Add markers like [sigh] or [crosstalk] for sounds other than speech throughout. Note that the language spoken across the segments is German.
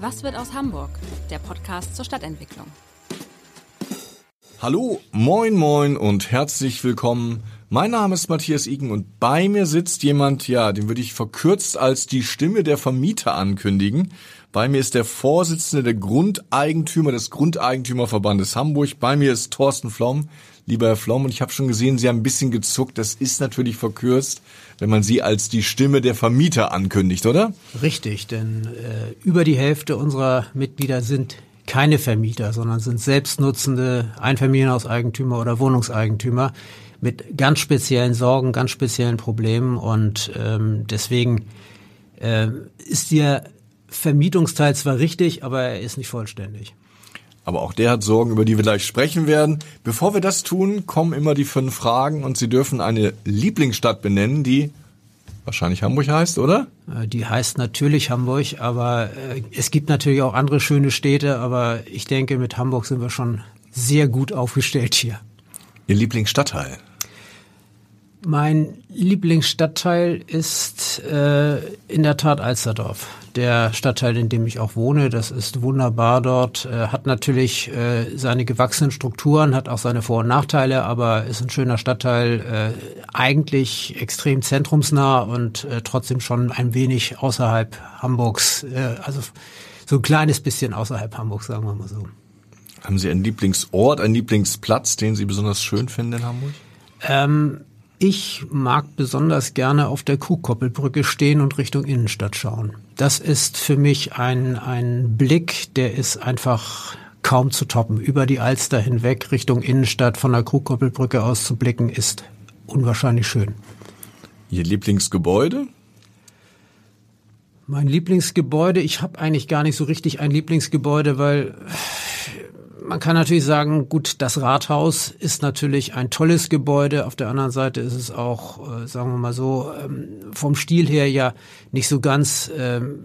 Was wird aus Hamburg? Der Podcast zur Stadtentwicklung. Hallo, moin, moin und herzlich willkommen. Mein Name ist Matthias Iken und bei mir sitzt jemand, ja, den würde ich verkürzt als die Stimme der Vermieter ankündigen. Bei mir ist der Vorsitzende der Grundeigentümer des Grundeigentümerverbandes Hamburg. Bei mir ist Thorsten Flom lieber Herr Flom. Und ich habe schon gesehen, Sie haben ein bisschen gezuckt. Das ist natürlich verkürzt, wenn man Sie als die Stimme der Vermieter ankündigt, oder? Richtig, denn äh, über die Hälfte unserer Mitglieder sind keine Vermieter, sondern sind selbstnutzende Einfamilienhauseigentümer oder Wohnungseigentümer mit ganz speziellen Sorgen, ganz speziellen Problemen. Und ähm, deswegen äh, ist der Vermietungsteil zwar richtig, aber er ist nicht vollständig. Aber auch der hat Sorgen, über die wir gleich sprechen werden. Bevor wir das tun, kommen immer die fünf Fragen und Sie dürfen eine Lieblingsstadt benennen, die wahrscheinlich Hamburg heißt, oder? Äh, die heißt natürlich Hamburg, aber äh, es gibt natürlich auch andere schöne Städte, aber ich denke, mit Hamburg sind wir schon sehr gut aufgestellt hier. Ihr Lieblingsstadtteil? Mein Lieblingsstadtteil ist äh, in der Tat Alsterdorf. Der Stadtteil, in dem ich auch wohne, das ist wunderbar dort, äh, hat natürlich äh, seine gewachsenen Strukturen, hat auch seine Vor- und Nachteile, aber ist ein schöner Stadtteil, äh, eigentlich extrem zentrumsnah und äh, trotzdem schon ein wenig außerhalb Hamburgs, äh, also so ein kleines bisschen außerhalb Hamburgs, sagen wir mal so. Haben Sie einen Lieblingsort, einen Lieblingsplatz, den Sie besonders schön finden in Hamburg? Ähm, ich mag besonders gerne auf der Kuhkoppelbrücke stehen und Richtung Innenstadt schauen. Das ist für mich ein, ein Blick, der ist einfach kaum zu toppen. Über die Alster hinweg Richtung Innenstadt von der Kuhkoppelbrücke aus zu blicken, ist unwahrscheinlich schön. Ihr Lieblingsgebäude? Mein Lieblingsgebäude, ich habe eigentlich gar nicht so richtig ein Lieblingsgebäude, weil man kann natürlich sagen, gut, das Rathaus ist natürlich ein tolles Gebäude. Auf der anderen Seite ist es auch, äh, sagen wir mal so, ähm, vom Stil her ja nicht so ganz ähm,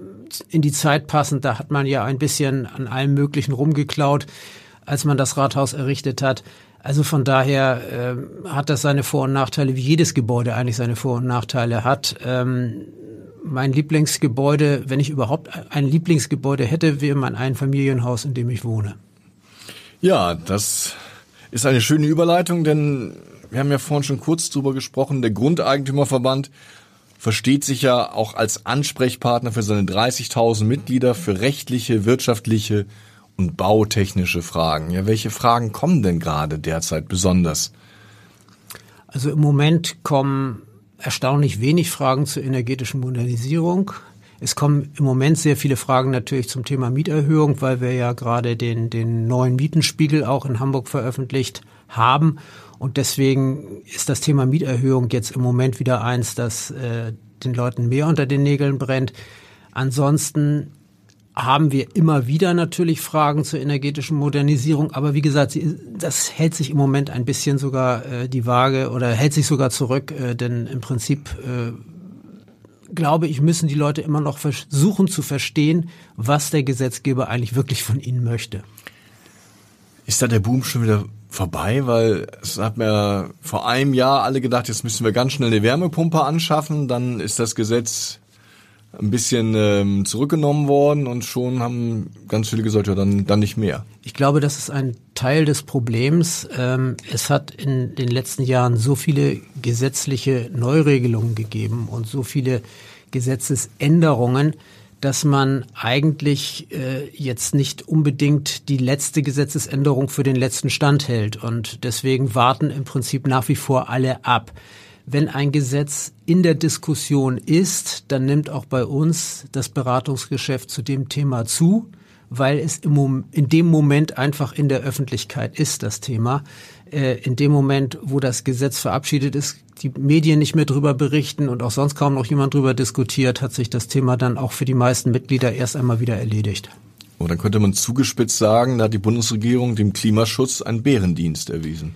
in die Zeit passend. Da hat man ja ein bisschen an allem Möglichen rumgeklaut, als man das Rathaus errichtet hat. Also von daher äh, hat das seine Vor- und Nachteile, wie jedes Gebäude eigentlich seine Vor- und Nachteile hat. Ähm, mein Lieblingsgebäude, wenn ich überhaupt ein Lieblingsgebäude hätte, wäre mein Einfamilienhaus, in dem ich wohne. Ja, das ist eine schöne Überleitung, denn wir haben ja vorhin schon kurz drüber gesprochen. Der Grundeigentümerverband versteht sich ja auch als Ansprechpartner für seine 30.000 Mitglieder für rechtliche, wirtschaftliche und bautechnische Fragen. Ja, welche Fragen kommen denn gerade derzeit besonders? Also im Moment kommen erstaunlich wenig Fragen zur energetischen Modernisierung. Es kommen im Moment sehr viele Fragen natürlich zum Thema Mieterhöhung, weil wir ja gerade den, den neuen Mietenspiegel auch in Hamburg veröffentlicht haben. Und deswegen ist das Thema Mieterhöhung jetzt im Moment wieder eins, das äh, den Leuten mehr unter den Nägeln brennt. Ansonsten haben wir immer wieder natürlich Fragen zur energetischen Modernisierung, aber wie gesagt, das hält sich im Moment ein bisschen sogar äh, die Waage oder hält sich sogar zurück, äh, denn im Prinzip äh, glaube ich, müssen die Leute immer noch versuchen zu verstehen, was der Gesetzgeber eigentlich wirklich von ihnen möchte. Ist da der Boom schon wieder vorbei? Weil es hat mir vor einem Jahr alle gedacht, jetzt müssen wir ganz schnell eine Wärmepumpe anschaffen. Dann ist das Gesetz ein bisschen ähm, zurückgenommen worden und schon haben ganz viele gesagt, ja, dann, dann nicht mehr. Ich glaube, das ist ein Teil des Problems. Ähm, es hat in den letzten Jahren so viele gesetzliche Neuregelungen gegeben und so viele Gesetzesänderungen, dass man eigentlich äh, jetzt nicht unbedingt die letzte Gesetzesänderung für den letzten Stand hält. Und deswegen warten im Prinzip nach wie vor alle ab wenn ein Gesetz in der Diskussion ist, dann nimmt auch bei uns das Beratungsgeschäft zu dem Thema zu, weil es im Moment, in dem Moment einfach in der Öffentlichkeit ist, das Thema. äh, in dem Moment, wo das Gesetz verabschiedet ist, die Medien nicht mehr drüber berichten und auch sonst kaum noch jemand drüber diskutiert, hat sich das Thema dann auch für die meisten Mitglieder erst einmal wieder erledigt. Und dann könnte man zugespitzt sagen, da hat die Bundesregierung dem Klimaschutz einen Bärendienst erwiesen.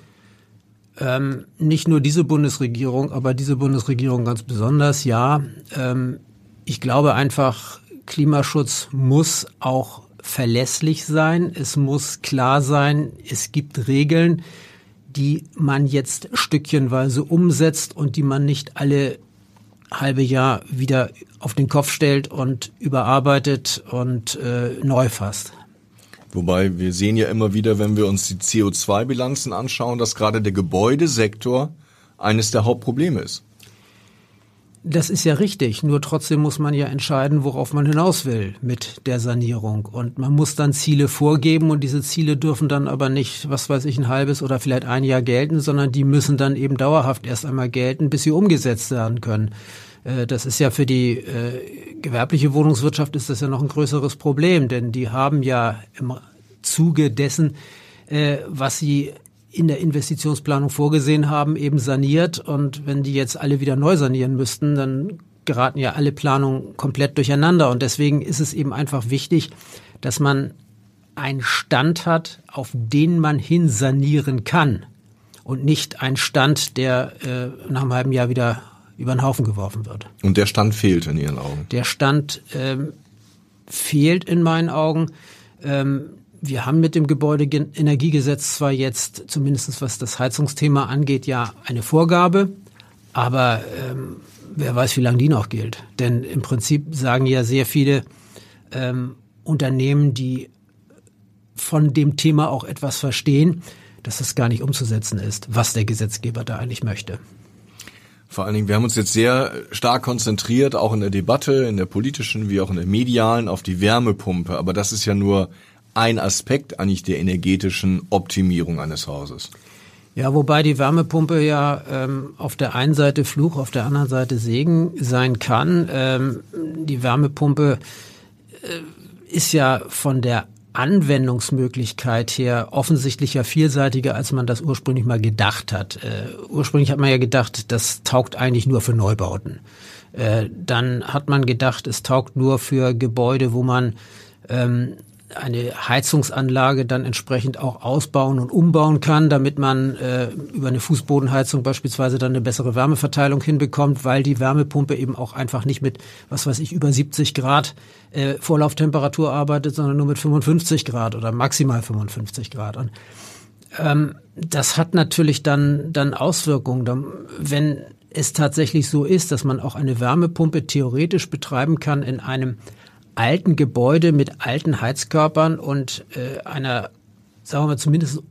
Ähm, nicht nur diese Bundesregierung, aber diese Bundesregierung ganz besonders, ja. Ähm, ich glaube einfach, Klimaschutz muss auch verlässlich sein. Es muss klar sein, es gibt Regeln, die man jetzt stückchenweise umsetzt und die man nicht alle halbe Jahr wieder auf den Kopf stellt und überarbeitet und äh, neu fasst. Wobei wir sehen ja immer wieder, wenn wir uns die CO2-Bilanzen anschauen, dass gerade der Gebäudesektor eines der Hauptprobleme ist. Das ist ja richtig, nur trotzdem muss man ja entscheiden, worauf man hinaus will mit der Sanierung. Und man muss dann Ziele vorgeben und diese Ziele dürfen dann aber nicht, was weiß ich, ein halbes oder vielleicht ein Jahr gelten, sondern die müssen dann eben dauerhaft erst einmal gelten, bis sie umgesetzt werden können. Äh, das ist ja für die äh, gewerbliche Wohnungswirtschaft ist das ja noch ein größeres Problem, denn die haben ja im Zuge dessen, äh, was sie in der Investitionsplanung vorgesehen haben, eben saniert. Und wenn die jetzt alle wieder neu sanieren müssten, dann geraten ja alle Planungen komplett durcheinander. Und deswegen ist es eben einfach wichtig, dass man einen Stand hat, auf den man hin sanieren kann. Und nicht einen Stand, der äh, nach einem halben Jahr wieder über den Haufen geworfen wird. Und der Stand fehlt in Ihren Augen? Der Stand ähm, fehlt in meinen Augen. Ähm, wir haben mit dem Gebäudeenergiegesetz zwar jetzt, zumindest was das Heizungsthema angeht, ja eine Vorgabe, aber ähm, wer weiß, wie lange die noch gilt. Denn im Prinzip sagen ja sehr viele ähm, Unternehmen, die von dem Thema auch etwas verstehen, dass es gar nicht umzusetzen ist, was der Gesetzgeber da eigentlich möchte. Vor allen Dingen, wir haben uns jetzt sehr stark konzentriert, auch in der Debatte, in der politischen wie auch in der medialen, auf die Wärmepumpe. Aber das ist ja nur ein Aspekt eigentlich der energetischen Optimierung eines Hauses. Ja, wobei die Wärmepumpe ja ähm, auf der einen Seite Fluch, auf der anderen Seite Segen sein kann. Ähm, die Wärmepumpe äh, ist ja von der Anwendungsmöglichkeit her offensichtlich ja vielseitiger, als man das ursprünglich mal gedacht hat. Äh, ursprünglich hat man ja gedacht, das taugt eigentlich nur für Neubauten. Äh, dann hat man gedacht, es taugt nur für Gebäude, wo man ähm, eine Heizungsanlage dann entsprechend auch ausbauen und umbauen kann, damit man äh, über eine Fußbodenheizung beispielsweise dann eine bessere Wärmeverteilung hinbekommt, weil die Wärmepumpe eben auch einfach nicht mit, was weiß ich, über 70 Grad äh, Vorlauftemperatur arbeitet, sondern nur mit 55 Grad oder maximal 55 Grad. Und ähm, das hat natürlich dann, dann Auswirkungen. Wenn es tatsächlich so ist, dass man auch eine Wärmepumpe theoretisch betreiben kann in einem alten Gebäude mit alten Heizkörpern und äh, einer, sagen wir mal, zumindest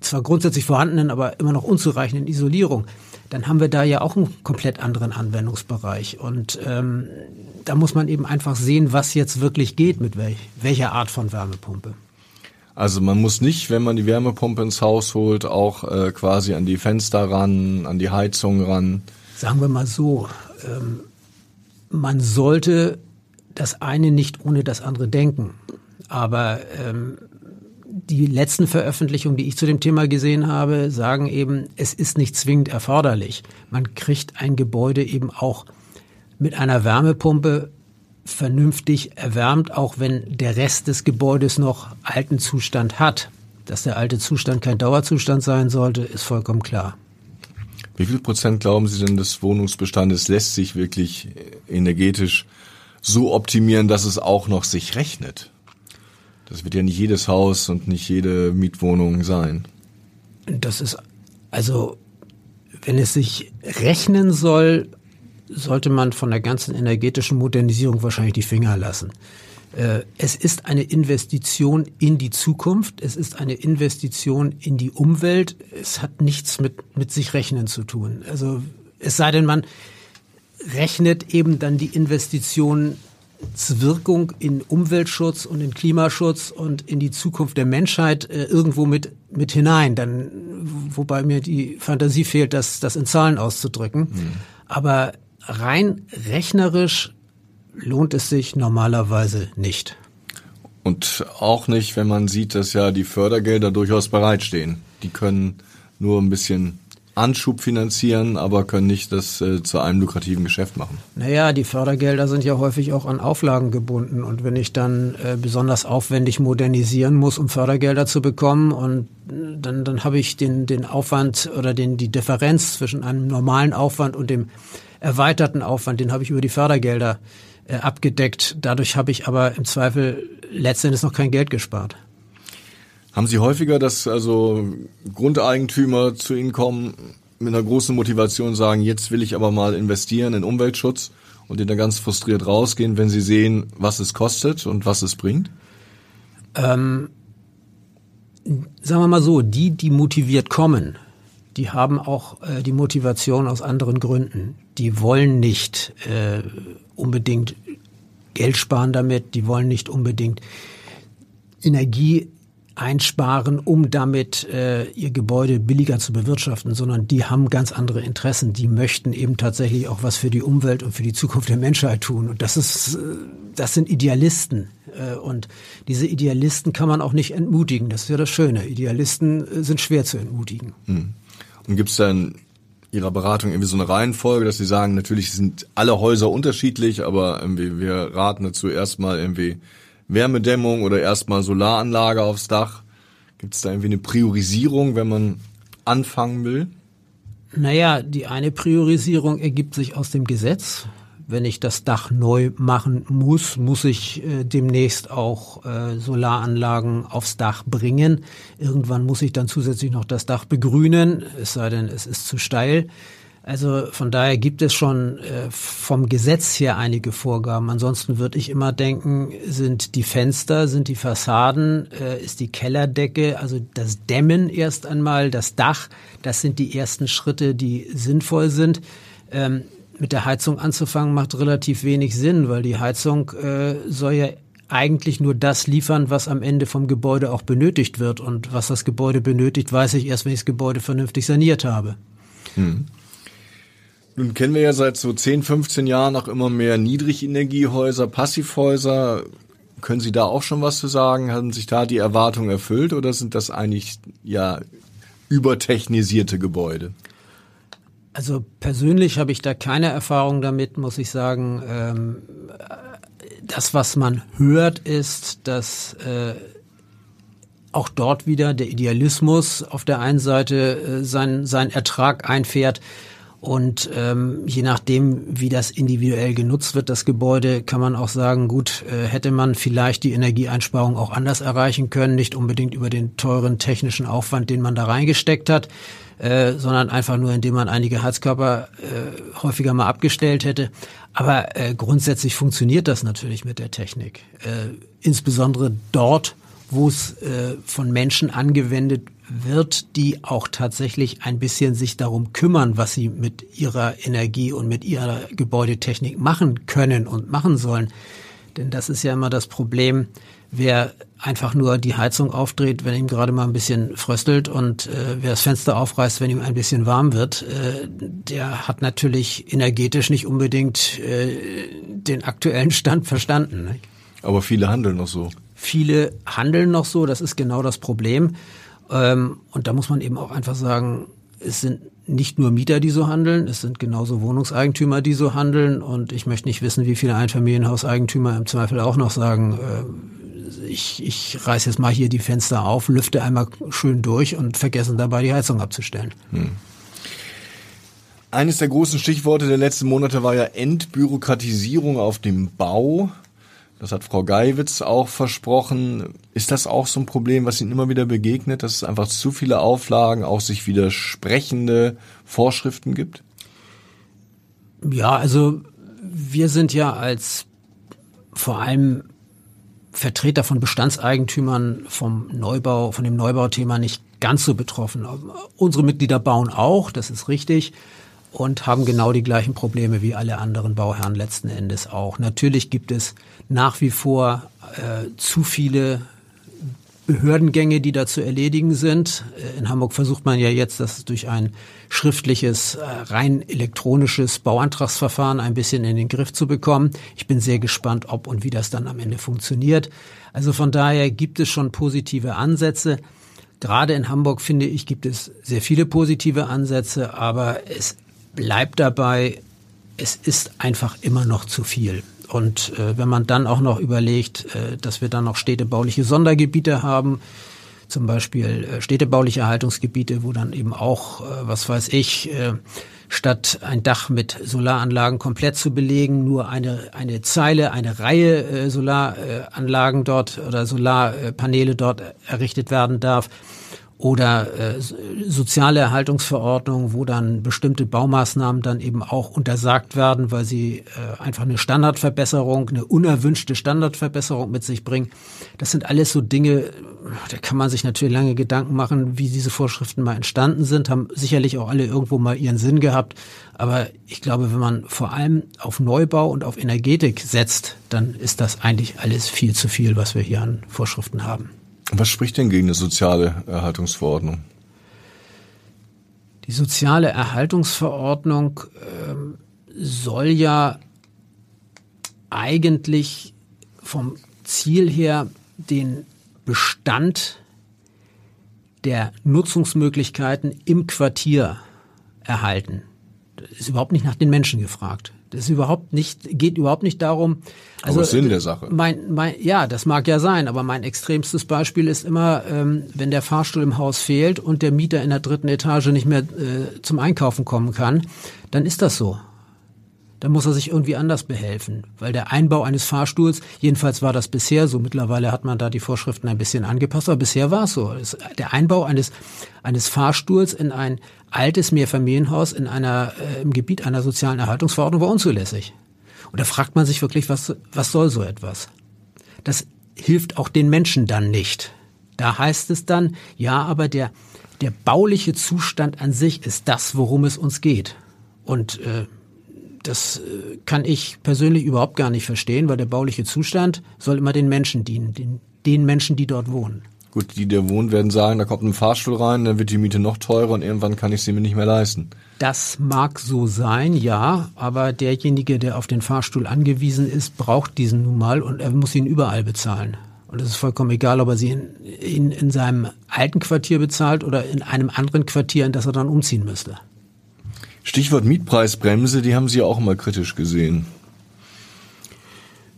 zwar grundsätzlich vorhandenen, aber immer noch unzureichenden Isolierung, dann haben wir da ja auch einen komplett anderen Anwendungsbereich. Und ähm, da muss man eben einfach sehen, was jetzt wirklich geht mit welch, welcher Art von Wärmepumpe. Also man muss nicht, wenn man die Wärmepumpe ins Haus holt, auch äh, quasi an die Fenster ran, an die Heizung ran. Sagen wir mal so, ähm, man sollte das eine nicht ohne das andere denken. Aber ähm, die letzten Veröffentlichungen, die ich zu dem Thema gesehen habe, sagen eben, es ist nicht zwingend erforderlich. Man kriegt ein Gebäude eben auch mit einer Wärmepumpe vernünftig erwärmt, auch wenn der Rest des Gebäudes noch alten Zustand hat. Dass der alte Zustand kein Dauerzustand sein sollte, ist vollkommen klar. Wie viel Prozent glauben Sie denn des Wohnungsbestandes lässt sich wirklich energetisch so optimieren, dass es auch noch sich rechnet. Das wird ja nicht jedes Haus und nicht jede Mietwohnung sein. Das ist also, wenn es sich rechnen soll, sollte man von der ganzen energetischen Modernisierung wahrscheinlich die Finger lassen. Äh, es ist eine Investition in die Zukunft, es ist eine Investition in die Umwelt, es hat nichts mit, mit sich rechnen zu tun. Also es sei denn, man rechnet eben dann die Investitionswirkung in Umweltschutz und in Klimaschutz und in die Zukunft der Menschheit äh, irgendwo mit, mit hinein. Dann, wobei mir die Fantasie fehlt, das, das in Zahlen auszudrücken. Mhm. Aber rein rechnerisch lohnt es sich normalerweise nicht. Und auch nicht, wenn man sieht, dass ja die Fördergelder durchaus bereitstehen. Die können nur ein bisschen Anschub finanzieren, aber können nicht das äh, zu einem lukrativen Geschäft machen. Naja, die Fördergelder sind ja häufig auch an Auflagen gebunden. Und wenn ich dann äh, besonders aufwendig modernisieren muss, um Fördergelder zu bekommen, und äh, dann, dann habe ich den, den Aufwand oder den, die Differenz zwischen einem normalen Aufwand und dem erweiterten Aufwand, den habe ich über die Fördergelder äh, abgedeckt. Dadurch habe ich aber im Zweifel letztendlich noch kein Geld gespart. Haben Sie häufiger, dass also Grundeigentümer zu Ihnen kommen mit einer großen Motivation sagen, jetzt will ich aber mal investieren in Umweltschutz und die dann ganz frustriert rausgehen, wenn sie sehen, was es kostet und was es bringt? Ähm, sagen wir mal so, die, die motiviert kommen, die haben auch äh, die Motivation aus anderen Gründen. Die wollen nicht äh, unbedingt Geld sparen damit, die wollen nicht unbedingt Energie einsparen, um damit äh, ihr Gebäude billiger zu bewirtschaften, sondern die haben ganz andere Interessen. Die möchten eben tatsächlich auch was für die Umwelt und für die Zukunft der Menschheit tun. Und das ist, äh, das sind Idealisten. Äh, und diese Idealisten kann man auch nicht entmutigen. Das ist ja das Schöne. Idealisten äh, sind schwer zu entmutigen. Hm. Und gibt es dann Ihrer Beratung irgendwie so eine Reihenfolge, dass Sie sagen, natürlich sind alle Häuser unterschiedlich, aber irgendwie wir raten dazu erstmal irgendwie Wärmedämmung oder erstmal Solaranlage aufs Dach? Gibt es da irgendwie eine Priorisierung, wenn man anfangen will? Naja, die eine Priorisierung ergibt sich aus dem Gesetz. Wenn ich das Dach neu machen muss, muss ich äh, demnächst auch äh, Solaranlagen aufs Dach bringen. Irgendwann muss ich dann zusätzlich noch das Dach begrünen, es sei denn, es ist zu steil. Also von daher gibt es schon äh, vom Gesetz her einige Vorgaben. Ansonsten würde ich immer denken, sind die Fenster, sind die Fassaden, äh, ist die Kellerdecke, also das Dämmen erst einmal, das Dach, das sind die ersten Schritte, die sinnvoll sind. Ähm, mit der Heizung anzufangen macht relativ wenig Sinn, weil die Heizung äh, soll ja eigentlich nur das liefern, was am Ende vom Gebäude auch benötigt wird. Und was das Gebäude benötigt, weiß ich erst, wenn ich das Gebäude vernünftig saniert habe. Hm. Nun kennen wir ja seit so 10, 15 Jahren auch immer mehr Niedrigenergiehäuser, Passivhäuser. Können Sie da auch schon was zu sagen? Haben sich da die Erwartungen erfüllt oder sind das eigentlich ja übertechnisierte Gebäude? Also persönlich habe ich da keine Erfahrung damit, muss ich sagen. Ähm, das, was man hört, ist, dass äh, auch dort wieder der Idealismus auf der einen Seite äh, seinen, seinen Ertrag einfährt und ähm, je nachdem, wie das individuell genutzt wird, das Gebäude, kann man auch sagen, gut, äh, hätte man vielleicht die Energieeinsparung auch anders erreichen können, nicht unbedingt über den teuren technischen Aufwand, den man da reingesteckt hat, äh, sondern einfach nur, indem man einige Heizkörper äh, häufiger mal abgestellt hätte. Aber äh, grundsätzlich funktioniert das natürlich mit der Technik. Äh, insbesondere dort, wo es äh, von Menschen angewendet wird, die auch tatsächlich ein bisschen sich darum kümmern, was sie mit ihrer Energie und mit ihrer Gebäudetechnik machen können und machen sollen. Denn das ist ja immer das Problem, wer einfach nur die Heizung aufdreht, wenn ihm gerade mal ein bisschen fröstelt und äh, wer das Fenster aufreißt, wenn ihm ein bisschen warm wird, äh, der hat natürlich energetisch nicht unbedingt äh, den aktuellen Stand verstanden. Ne? Aber viele handeln noch so. Viele handeln noch so, das ist genau das Problem. Ähm, und da muss man eben auch einfach sagen, es sind nicht nur Mieter, die so handeln, es sind genauso Wohnungseigentümer, die so handeln. Und ich möchte nicht wissen, wie viele Einfamilienhauseigentümer im Zweifel auch noch sagen, äh, ich, ich reiß jetzt mal hier die Fenster auf, lüfte einmal schön durch und vergessen dabei die Heizung abzustellen. Hm. Eines der großen Stichworte der letzten Monate war ja Entbürokratisierung auf dem Bau. Das hat Frau Geiwitz auch versprochen. Ist das auch so ein Problem, was Ihnen immer wieder begegnet, dass es einfach zu viele Auflagen, auch sich widersprechende Vorschriften gibt? Ja, also wir sind ja als vor allem Vertreter von Bestandseigentümern vom Neubau, von dem Neubauthema nicht ganz so betroffen. Unsere Mitglieder bauen auch, das ist richtig und haben genau die gleichen Probleme wie alle anderen Bauherren letzten Endes auch. Natürlich gibt es nach wie vor äh, zu viele Behördengänge, die da zu erledigen sind. Äh, in Hamburg versucht man ja jetzt, das durch ein schriftliches, äh, rein elektronisches Bauantragsverfahren ein bisschen in den Griff zu bekommen. Ich bin sehr gespannt, ob und wie das dann am Ende funktioniert. Also von daher gibt es schon positive Ansätze. gerade in Hamburg finde ich, gibt es sehr viele positive Ansätze, aber es bleibt dabei, es ist einfach immer noch zu viel. Und äh, wenn man dann auch noch überlegt, äh, dass wir dann noch städtebauliche Sondergebiete haben, zum Beispiel äh, städtebauliche Erhaltungsgebiete, wo dann eben auch, äh, was weiß ich, äh, statt ein Dach mit Solaranlagen komplett zu belegen, nur eine, eine Zeile, eine Reihe äh, Solaranlagen dort oder Solarpaneele dort errichtet werden darf oder äh, soziale Erhaltungsverordnungen, wo dann bestimmte Baumaßnahmen dann eben auch untersagt werden, weil sie äh, einfach eine Standardverbesserung, eine unerwünschte Standardverbesserung mit sich bringen. Das sind alles so Dinge, da kann man sich natürlich lange Gedanken machen, wie diese Vorschriften mal entstanden sind, haben sicherlich auch alle irgendwo mal ihren Sinn gehabt. Aber ich glaube, wenn man vor allem auf Neubau und auf Energetik setzt, dann ist das eigentlich alles viel zu viel, was wir hier an Vorschriften haben. Was spricht denn gegen eine soziale Erhaltungsverordnung? Die soziale Erhaltungsverordnung ähm, soll ja eigentlich vom Ziel her den Bestand der Nutzungsmöglichkeiten im Quartier erhalten. Das ist überhaupt nicht nach den Menschen gefragt. Das ist überhaupt nicht, geht überhaupt nicht darum. Also aber Sinn der Sache. Mein, mein, ja, das mag ja sein, aber mein extremstes Beispiel ist immer, ähm, wenn der Fahrstuhl im Haus fehlt und der Mieter in der dritten Etage nicht mehr äh, zum Einkaufen kommen kann, dann ist das so dann muss er sich irgendwie anders behelfen. Weil der Einbau eines Fahrstuhls, jedenfalls war das bisher so, mittlerweile hat man da die Vorschriften ein bisschen angepasst, aber bisher war es so. Der Einbau eines, eines Fahrstuhls in ein altes Mehrfamilienhaus in einer, äh, im Gebiet einer sozialen Erhaltungsverordnung war unzulässig. Und da fragt man sich wirklich, was, was soll so etwas? Das hilft auch den Menschen dann nicht. Da heißt es dann, ja, aber der, der bauliche Zustand an sich ist das, worum es uns geht. Und äh, das äh, kann ich persönlich überhaupt gar nicht verstehen, weil der bauliche Zustand soll immer den Menschen dienen, den, den Menschen, die dort wohnen. Gut, die, die wohnen, werden sagen, da kommt ein Fahrstuhl rein, dann wird die Miete noch teurer und irgendwann kann ich sie mir nicht mehr leisten. Das mag so sein, ja, aber derjenige, der auf den Fahrstuhl angewiesen ist, braucht diesen nun mal und er muss ihn überall bezahlen. Und es ist vollkommen egal, ob er sie in, in, in seinem alten Quartier bezahlt oder in einem anderen Quartier, in das er dann umziehen müsste. Stichwort Mietpreisbremse, die haben Sie auch mal kritisch gesehen.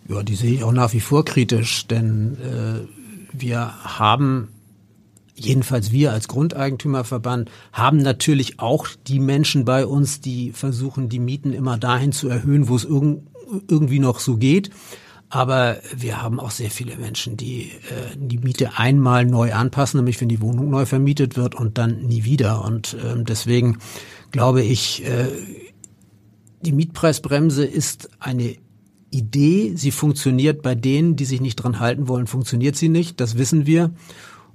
Ja, die sehe ich auch nach wie vor kritisch, denn äh, wir haben jedenfalls wir als Grundeigentümerverband haben natürlich auch die Menschen bei uns, die versuchen, die Mieten immer dahin zu erhöhen, wo es irg irgendwie noch so geht. Aber wir haben auch sehr viele Menschen, die äh, die Miete einmal neu anpassen, nämlich wenn die Wohnung neu vermietet wird und dann nie wieder. Und äh, deswegen glaube ich, äh, die Mietpreisbremse ist eine Idee. Sie funktioniert bei denen, die sich nicht dran halten wollen, funktioniert sie nicht. Das wissen wir.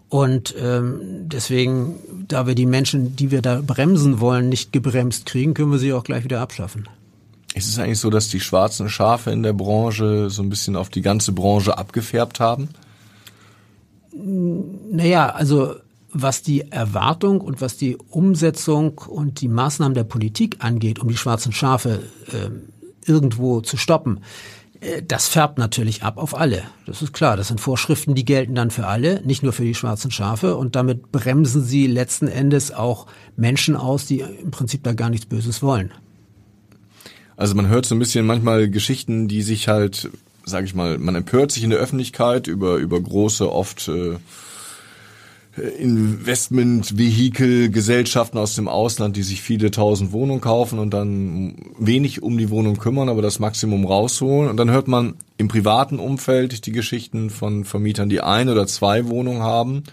Und ähm, deswegen, da wir die Menschen, die wir da bremsen wollen, nicht gebremst kriegen, können wir sie auch gleich wieder abschaffen. Ist es eigentlich so, dass die schwarzen Schafe in der Branche so ein bisschen auf die ganze Branche abgefärbt haben? Naja, also was die Erwartung und was die Umsetzung und die Maßnahmen der Politik angeht, um die schwarzen Schafe äh, irgendwo zu stoppen, äh, das färbt natürlich ab auf alle. Das ist klar. Das sind Vorschriften, die gelten dann für alle, nicht nur für die schwarzen Schafe. Und damit bremsen sie letzten Endes auch Menschen aus, die im Prinzip da gar nichts Böses wollen. Also man hört so ein bisschen manchmal Geschichten, die sich halt, sag ich mal, man empört sich in der Öffentlichkeit über, über große, oft äh, Investmentvehikel, Gesellschaften aus dem Ausland, die sich viele tausend Wohnungen kaufen und dann wenig um die Wohnung kümmern, aber das Maximum rausholen. Und dann hört man im privaten Umfeld die Geschichten von Vermietern, die ein oder zwei Wohnungen haben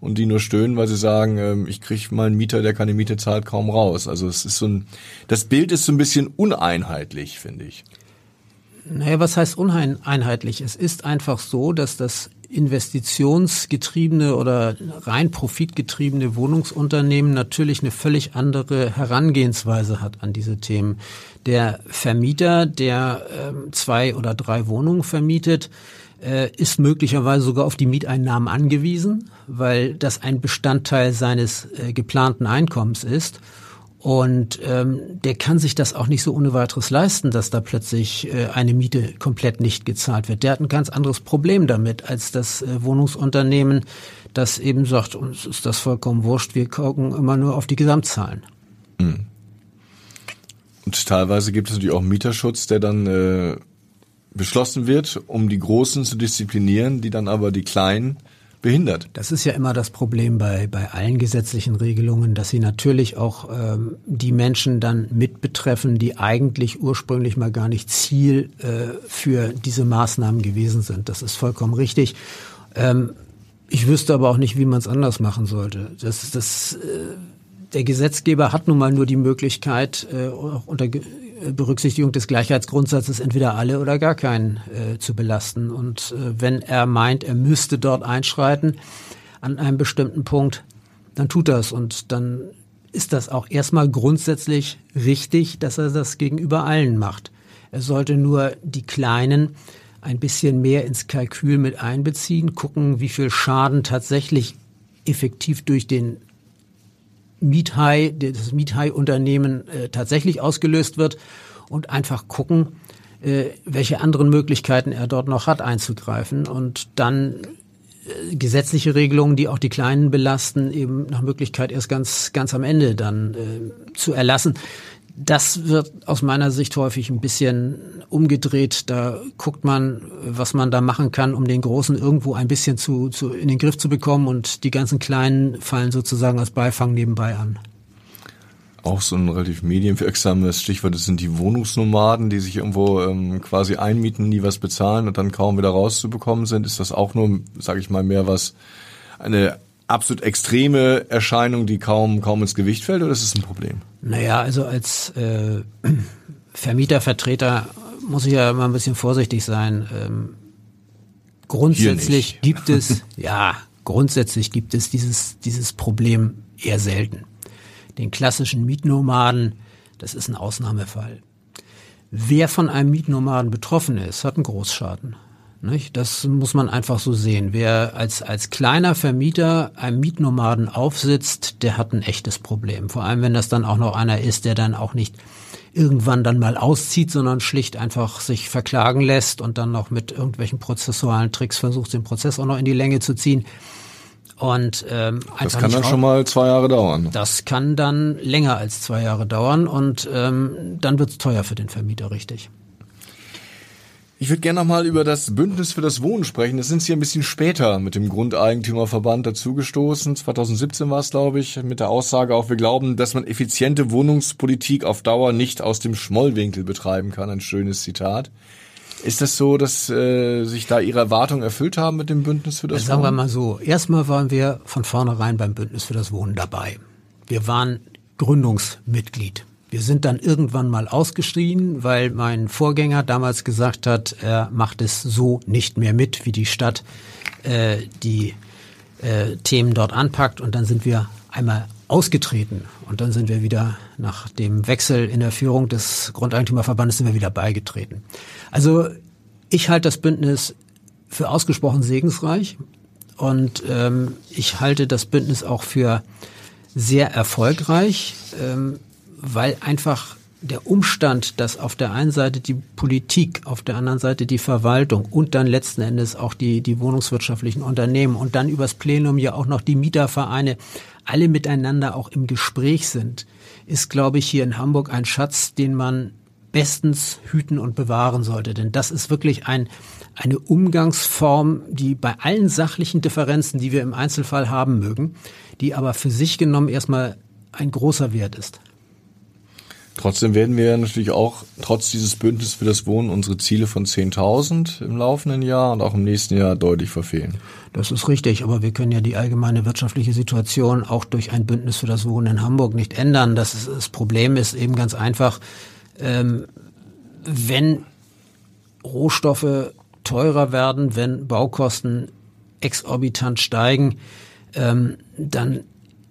und die nur stöhnen, weil sie sagen, ähm, ich kriege mal einen Mieter, der keine Miete zahlt, kaum raus. Also es ist so ein, das Bild ist so ein bisschen uneinheitlich, finde ich. Naja, was heißt uneinheitlich? Es ist einfach so, dass das investitionsgetriebene oder rein profitgetriebene Wohnungsunternehmen natürlich eine völlig andere Herangehensweise hat an diese Themen. Der Vermieter, der äh, zwei oder drei Wohnungen vermietet, äh, ist möglicherweise sogar auf die Mieteinnahmen angewiesen, weil das ein Bestandteil seines äh, geplanten Einkommens ist. Und ähm, der kann sich das auch nicht so ohne weiteres leisten, dass da plötzlich äh, eine Miete komplett nicht gezahlt wird. Der hat ein ganz anderes Problem damit als das äh, Wohnungsunternehmen, das eben sagt, uns ist das vollkommen wurscht, wir gucken immer nur auf die Gesamtzahlen. Mhm. Und teilweise gibt es natürlich auch Mieterschutz, der dann äh, beschlossen wird, um die Großen zu disziplinieren, die dann aber die Kleinen behindert. Das ist ja immer das Problem bei, bei allen gesetzlichen Regelungen, dass sie natürlich auch ähm, die Menschen dann mit betreffen, die eigentlich ursprünglich mal gar nicht Ziel äh, für diese Maßnahmen gewesen sind. Das ist vollkommen richtig. Ähm, ich wüsste aber auch nicht, wie man es anders machen sollte. Das, das, äh, der Gesetzgeber hat nun mal nur die Möglichkeit, äh, unter Berücksichtigung des Gleichheitsgrundsatzes entweder alle oder gar keinen äh, zu belasten. Und äh, wenn er meint, er müsste dort einschreiten an einem bestimmten Punkt, dann tut das und dann ist das auch erstmal grundsätzlich richtig, dass er das gegenüber allen macht. Er sollte nur die Kleinen ein bisschen mehr ins Kalkül mit einbeziehen, gucken, wie viel Schaden tatsächlich effektiv durch den Miethai, das Miethai-Unternehmen äh, tatsächlich ausgelöst wird und einfach gucken, äh, welche anderen Möglichkeiten er dort noch hat einzugreifen und dann äh, gesetzliche Regelungen, die auch die Kleinen belasten, eben nach Möglichkeit erst ganz, ganz am Ende dann äh, zu erlassen das wird aus meiner Sicht häufig ein bisschen umgedreht. Da guckt man, was man da machen kann, um den Großen irgendwo ein bisschen zu, zu in den Griff zu bekommen und die ganzen Kleinen fallen sozusagen als Beifang nebenbei an. Auch so ein relativ medienwirksames Stichwort, das sind die Wohnungsnomaden, die sich irgendwo ähm, quasi einmieten, nie was bezahlen und dann kaum wieder rauszubekommen sind. Ist das auch nur, sage ich mal, mehr was, eine absolut extreme Erscheinung, die kaum, kaum ins Gewicht fällt, oder ist es ein Problem? Naja, also als äh, [clears throat] Vermietervertreter muss ich ja immer ein bisschen vorsichtig sein. Ähm, grundsätzlich gibt es, [laughs] ja, grundsätzlich gibt es dieses, dieses Problem eher selten. Den klassischen Mietnomaden, das ist ein Ausnahmefall. Wer von einem Mietnomaden betroffen ist, hat einen Großschaden. Nicht? Das muss man einfach so sehen. Wer als, als kleiner Vermieter einem Mietnomaden aufsitzt, der hat ein echtes Problem. Vor allem, wenn das dann auch noch einer ist, der dann auch nicht irgendwann dann mal auszieht, sondern schlicht einfach sich verklagen lässt und dann noch mit irgendwelchen prozessualen Tricks versucht, den Prozess auch noch in die Länge zu ziehen. Und ähm, das kann dann schon mal zwei Jahre dauern. Das kann dann länger als zwei Jahre dauern und ähm, dann wird's teuer für den Vermieter, richtig. Ich würde gerne nochmal über das Bündnis für das Wohnen sprechen. Das sind Sie ein bisschen später mit dem Grundeigentümerverband dazugestoßen. 2017 war es, glaube ich, mit der Aussage auch, wir glauben, dass man effiziente Wohnungspolitik auf Dauer nicht aus dem Schmollwinkel betreiben kann. Ein schönes Zitat. Ist das so, dass äh, sich da Ihre Erwartungen erfüllt haben mit dem Bündnis für das Wohnen? Sagen wir mal so. Erstmal waren wir von vornherein beim Bündnis für das Wohnen dabei. Wir waren Gründungsmitglied. Wir sind dann irgendwann mal ausgeschrien, weil mein Vorgänger damals gesagt hat, er macht es so nicht mehr mit, wie die Stadt äh, die äh, Themen dort anpackt. Und dann sind wir einmal ausgetreten und dann sind wir wieder nach dem Wechsel in der Führung des Grundeigentümerverbandes sind wir wieder beigetreten. Also ich halte das Bündnis für ausgesprochen segensreich und ähm, ich halte das Bündnis auch für sehr erfolgreich. Ähm, weil einfach der Umstand, dass auf der einen Seite die Politik, auf der anderen Seite die Verwaltung und dann letzten Endes auch die, die wohnungswirtschaftlichen Unternehmen und dann übers Plenum ja auch noch die Mietervereine alle miteinander auch im Gespräch sind, ist, glaube ich, hier in Hamburg ein Schatz, den man bestens hüten und bewahren sollte. Denn das ist wirklich ein, eine Umgangsform, die bei allen sachlichen Differenzen, die wir im Einzelfall haben mögen, die aber für sich genommen erstmal ein großer Wert ist. Trotzdem werden wir natürlich auch trotz dieses Bündnisses für das Wohnen unsere Ziele von 10.000 im laufenden Jahr und auch im nächsten Jahr deutlich verfehlen. Das ist richtig, aber wir können ja die allgemeine wirtschaftliche Situation auch durch ein Bündnis für das Wohnen in Hamburg nicht ändern. Das, das Problem ist eben ganz einfach, ähm, wenn Rohstoffe teurer werden, wenn Baukosten exorbitant steigen, ähm, dann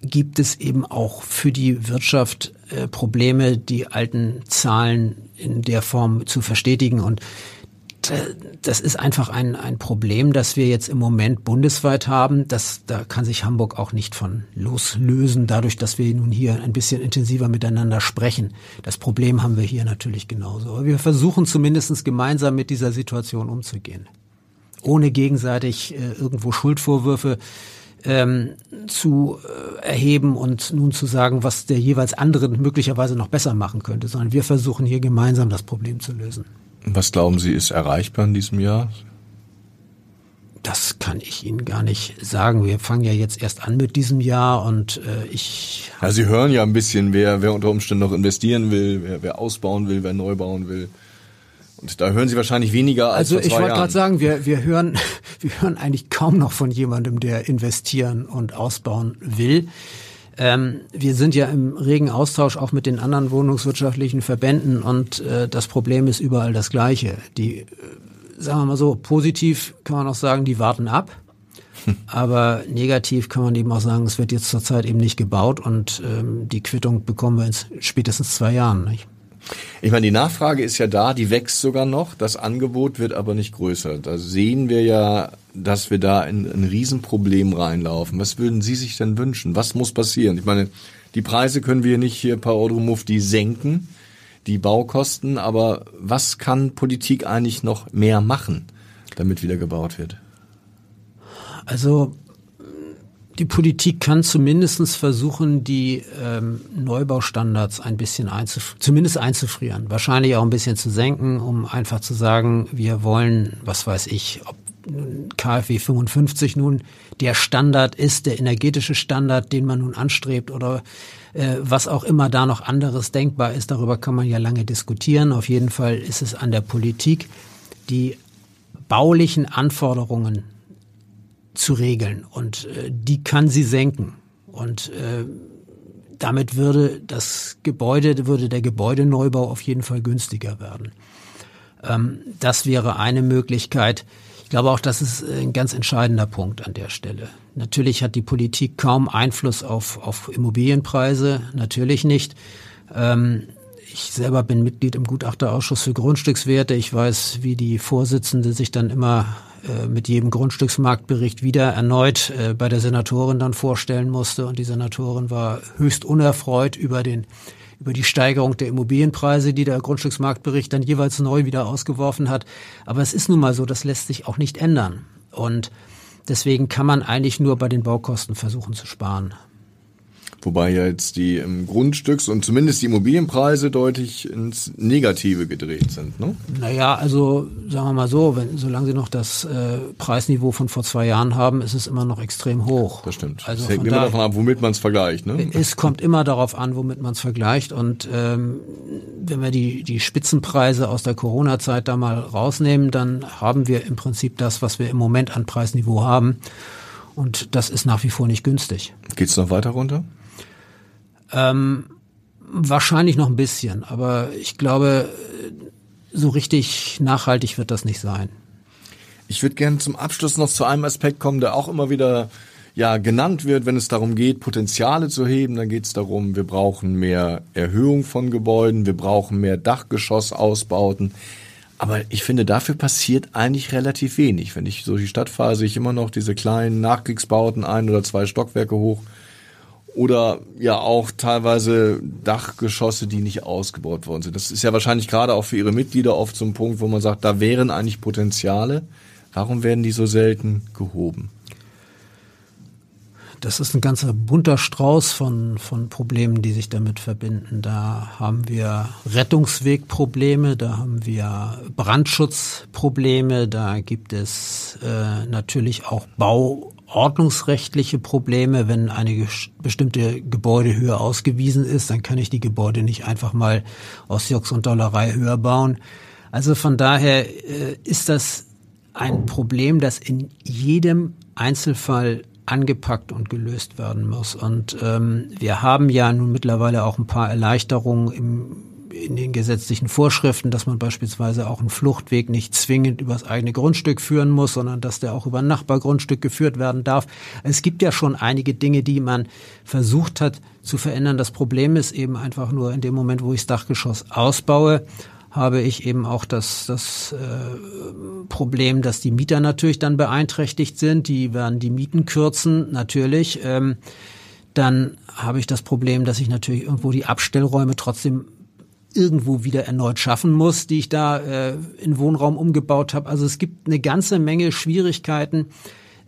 gibt es eben auch für die Wirtschaft äh, Probleme, die alten Zahlen in der Form zu verstetigen. Und das ist einfach ein, ein Problem, das wir jetzt im Moment bundesweit haben. Das, da kann sich Hamburg auch nicht von loslösen, dadurch, dass wir nun hier ein bisschen intensiver miteinander sprechen. Das Problem haben wir hier natürlich genauso. Aber wir versuchen zumindest gemeinsam mit dieser Situation umzugehen. Ohne gegenseitig äh, irgendwo Schuldvorwürfe ähm, zu äh, erheben und nun zu sagen, was der jeweils andere möglicherweise noch besser machen könnte, sondern wir versuchen hier gemeinsam das Problem zu lösen. Was glauben Sie, ist erreichbar in diesem Jahr? Das kann ich Ihnen gar nicht sagen. Wir fangen ja jetzt erst an mit diesem Jahr und äh, ich. Ja, Sie hören ja ein bisschen, wer, wer unter Umständen noch investieren will, wer, wer ausbauen will, wer neu bauen will. Und da hören Sie wahrscheinlich weniger als Also ich wollte gerade sagen, wir, wir hören, [laughs] wir hören eigentlich kaum noch von jemandem, der investieren und ausbauen will. Ähm, wir sind ja im regen Austausch auch mit den anderen wohnungswirtschaftlichen Verbänden und äh, das Problem ist überall das gleiche. Die, äh, sagen wir mal so, positiv kann man auch sagen, die warten ab. [laughs] Aber negativ kann man eben auch sagen, es wird jetzt zurzeit eben nicht gebaut und ähm, die Quittung bekommen wir in spätestens zwei Jahren. Nicht? Ich meine, die Nachfrage ist ja da, die wächst sogar noch, das Angebot wird aber nicht größer. Da sehen wir ja, dass wir da in ein Riesenproblem reinlaufen. Was würden Sie sich denn wünschen? Was muss passieren? Ich meine, die Preise können wir nicht hier per Euro Mufti senken, die Baukosten, aber was kann Politik eigentlich noch mehr machen, damit wieder gebaut wird? Also die Politik kann zumindestens versuchen, die ähm, Neubaustandards ein bisschen einzuf zumindest einzufrieren, wahrscheinlich auch ein bisschen zu senken, um einfach zu sagen, wir wollen, was weiß ich, ob KfW 55 nun der Standard ist, der energetische Standard, den man nun anstrebt oder äh, was auch immer da noch anderes denkbar ist, darüber kann man ja lange diskutieren. Auf jeden Fall ist es an der Politik, die baulichen Anforderungen zu regeln und äh, die kann sie senken und äh, damit würde das Gebäude, würde der Gebäudeneubau auf jeden Fall günstiger werden. Ähm, das wäre eine Möglichkeit. Ich glaube auch, das ist ein ganz entscheidender Punkt an der Stelle. Natürlich hat die Politik kaum Einfluss auf, auf Immobilienpreise, natürlich nicht. Ähm, ich selber bin Mitglied im Gutachterausschuss für Grundstückswerte. Ich weiß, wie die Vorsitzende sich dann immer mit jedem Grundstücksmarktbericht wieder erneut äh, bei der Senatorin dann vorstellen musste. Und die Senatorin war höchst unerfreut über den über die Steigerung der Immobilienpreise, die der Grundstücksmarktbericht dann jeweils neu wieder ausgeworfen hat. Aber es ist nun mal so, das lässt sich auch nicht ändern. Und deswegen kann man eigentlich nur bei den Baukosten versuchen zu sparen. Wobei ja jetzt die Grundstücks- und zumindest die Immobilienpreise deutlich ins Negative gedreht sind. Ne? Naja, also sagen wir mal so, wenn, solange sie noch das äh, Preisniveau von vor zwei Jahren haben, ist es immer noch extrem hoch. Das stimmt. Also es hängt immer da- davon ab, womit man es vergleicht. Ne? Es kommt immer darauf an, womit man es vergleicht. Und ähm, wenn wir die, die Spitzenpreise aus der Corona-Zeit da mal rausnehmen, dann haben wir im Prinzip das, was wir im Moment an Preisniveau haben. Und das ist nach wie vor nicht günstig. Geht's noch weiter runter? Ähm, wahrscheinlich noch ein bisschen, aber ich glaube, so richtig nachhaltig wird das nicht sein. Ich würde gerne zum Abschluss noch zu einem Aspekt kommen, der auch immer wieder ja genannt wird, wenn es darum geht, Potenziale zu heben. Dann geht es darum, wir brauchen mehr Erhöhung von Gebäuden, wir brauchen mehr Dachgeschossausbauten. Aber ich finde, dafür passiert eigentlich relativ wenig. Wenn ich so die Stadt fahre, sehe ich immer noch diese kleinen Nachkriegsbauten, ein oder zwei Stockwerke hoch. Oder ja auch teilweise Dachgeschosse, die nicht ausgebaut worden sind. Das ist ja wahrscheinlich gerade auch für Ihre Mitglieder oft so ein Punkt, wo man sagt, da wären eigentlich Potenziale. Warum werden die so selten gehoben? Das ist ein ganzer bunter Strauß von, von Problemen, die sich damit verbinden. Da haben wir Rettungswegprobleme, da haben wir Brandschutzprobleme, da gibt es äh, natürlich auch bauordnungsrechtliche Probleme. Wenn eine bestimmte Gebäudehöhe ausgewiesen ist, dann kann ich die Gebäude nicht einfach mal aus Jux und Dollerei höher bauen. Also von daher äh, ist das ein Problem, das in jedem Einzelfall angepackt und gelöst werden muss. Und ähm, wir haben ja nun mittlerweile auch ein paar Erleichterungen im, in den gesetzlichen Vorschriften, dass man beispielsweise auch einen Fluchtweg nicht zwingend übers eigene Grundstück führen muss, sondern dass der auch über ein Nachbargrundstück geführt werden darf. Es gibt ja schon einige Dinge, die man versucht hat zu verändern. Das Problem ist eben einfach nur in dem Moment, wo ich das Dachgeschoss ausbaue, habe ich eben auch das, das äh, Problem, dass die Mieter natürlich dann beeinträchtigt sind. Die werden die Mieten kürzen, natürlich. Ähm, dann habe ich das Problem, dass ich natürlich irgendwo die Abstellräume trotzdem irgendwo wieder erneut schaffen muss, die ich da äh, in Wohnraum umgebaut habe. Also es gibt eine ganze Menge Schwierigkeiten,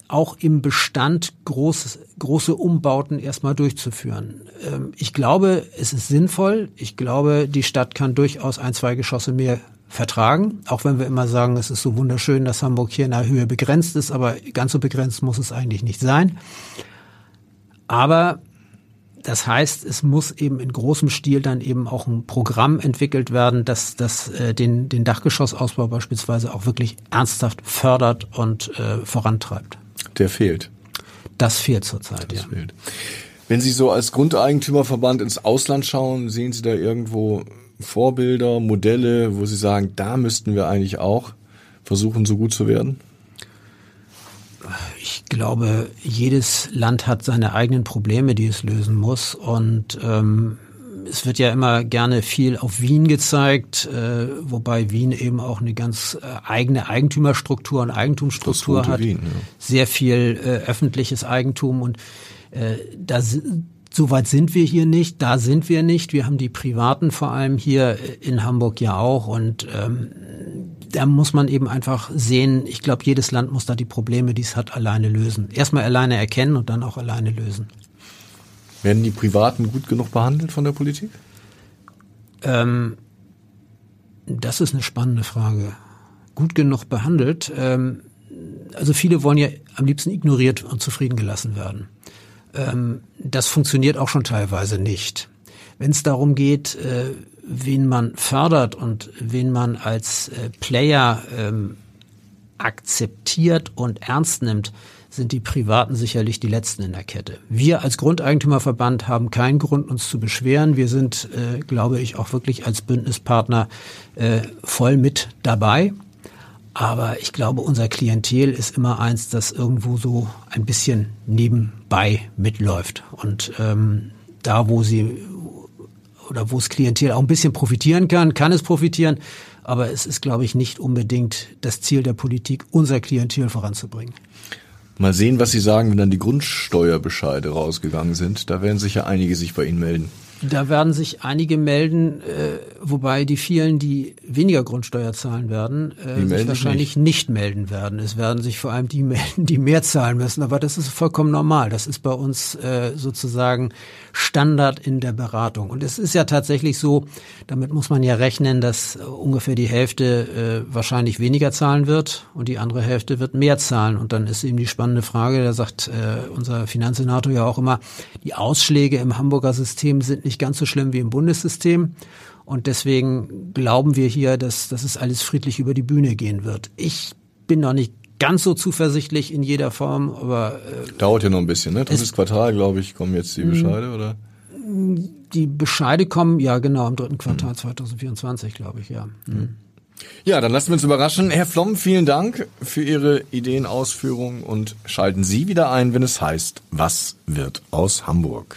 auch im Bestand groß, große Umbauten erstmal durchzuführen. Ähm, ich glaube, es ist sinnvoll. Ich glaube, die Stadt kann durchaus ein, zwei Geschosse mehr vertragen, auch wenn wir immer sagen, es ist so wunderschön, dass Hamburg hier in der Höhe begrenzt ist, aber ganz so begrenzt muss es eigentlich nicht sein. Aber das heißt, es muss eben in großem Stil dann eben auch ein Programm entwickelt werden, das, das äh, den, den Dachgeschossausbau beispielsweise auch wirklich ernsthaft fördert und äh, vorantreibt. Der fehlt. Das fehlt zurzeit, das ja. Fehlt. Wenn Sie so als Grundeigentümerverband ins Ausland schauen, sehen Sie da irgendwo Vorbilder, Modelle, wo Sie sagen, da müssten wir eigentlich auch versuchen, so gut zu werden? Ich glaube, jedes Land hat seine eigenen Probleme, die es lösen muss. Und ähm, es wird ja immer gerne viel auf Wien gezeigt, äh, wobei Wien eben auch eine ganz äh, eigene Eigentümerstruktur und Eigentumsstruktur hat. Wien, ja. Sehr viel äh, öffentliches Eigentum und äh, da Soweit sind wir hier nicht, da sind wir nicht. Wir haben die Privaten vor allem hier in Hamburg ja auch und ähm, da muss man eben einfach sehen, ich glaube, jedes Land muss da die Probleme, die es hat, alleine lösen. Erstmal alleine erkennen und dann auch alleine lösen. Werden die Privaten gut genug behandelt von der Politik? Ähm, das ist eine spannende Frage. Gut genug behandelt. Ähm, also viele wollen ja am liebsten ignoriert und zufrieden gelassen werden. Ähm, das funktioniert auch schon teilweise nicht. Wenn es darum geht, äh, wen man fördert und wen man als äh, Player ähm, akzeptiert und ernst nimmt, sind die Privaten sicherlich die Letzten in der Kette. Wir als Grundeigentümerverband haben keinen Grund, uns zu beschweren. Wir sind, äh, glaube ich, auch wirklich als Bündnispartner voll mit dabei. Aber ich glaube, unser Klientel ist immer eins, das irgendwo so ein bisschen nebenbei mitläuft. Und ähm, da, wo sie oder wo es Klientel auch ein bisschen profitieren kann, kann es profitieren. Aber es ist, glaube ich, nicht unbedingt das Ziel der Politik, unser Klientel voranzubringen. Mal sehen, was Sie sagen, wenn dann die Grundsteuerbescheide rausgegangen sind. Da werden sicher einige sich bei Ihnen melden. Da werden sich einige melden, äh, wobei die vielen, die weniger Grundsteuer zahlen werden, äh, sich wahrscheinlich nicht. nicht. melden werden. Es werden sich vor allem die melden, die mehr zahlen müssen. Aber das ist vollkommen normal. Das ist bei uns äh, sozusagen Standard in der Beratung. Und es ist ja tatsächlich so, damit muss man ja rechnen, dass ungefähr die Hälfte äh, wahrscheinlich weniger zahlen wird und die andere Hälfte wird mehr zahlen. Und dann ist eben die spannende Frage, da sagt äh, unser Finanzsenator ja auch immer, die Ausschläge im Hamburger System sind nicht nicht ganz so schlimm wie im Bundessystem. Und deswegen glauben wir hier, dass, dass es alles friedlich über die Bühne gehen wird. Ich bin noch nicht ganz so zuversichtlich in jeder Form, aber äh, dauert ja noch ein bisschen, ne? Drittes Quartal, glaube ich, kommen jetzt die Bescheide, oder? Die Bescheide kommen, ja genau, im dritten Quartal mhm. 2024, glaube ich, ja. Mhm. Ja, dann lassen wir uns überraschen. Herr Flom, vielen Dank für Ihre Ideenausführung und schalten Sie wieder ein, wenn es heißt, was wird aus Hamburg?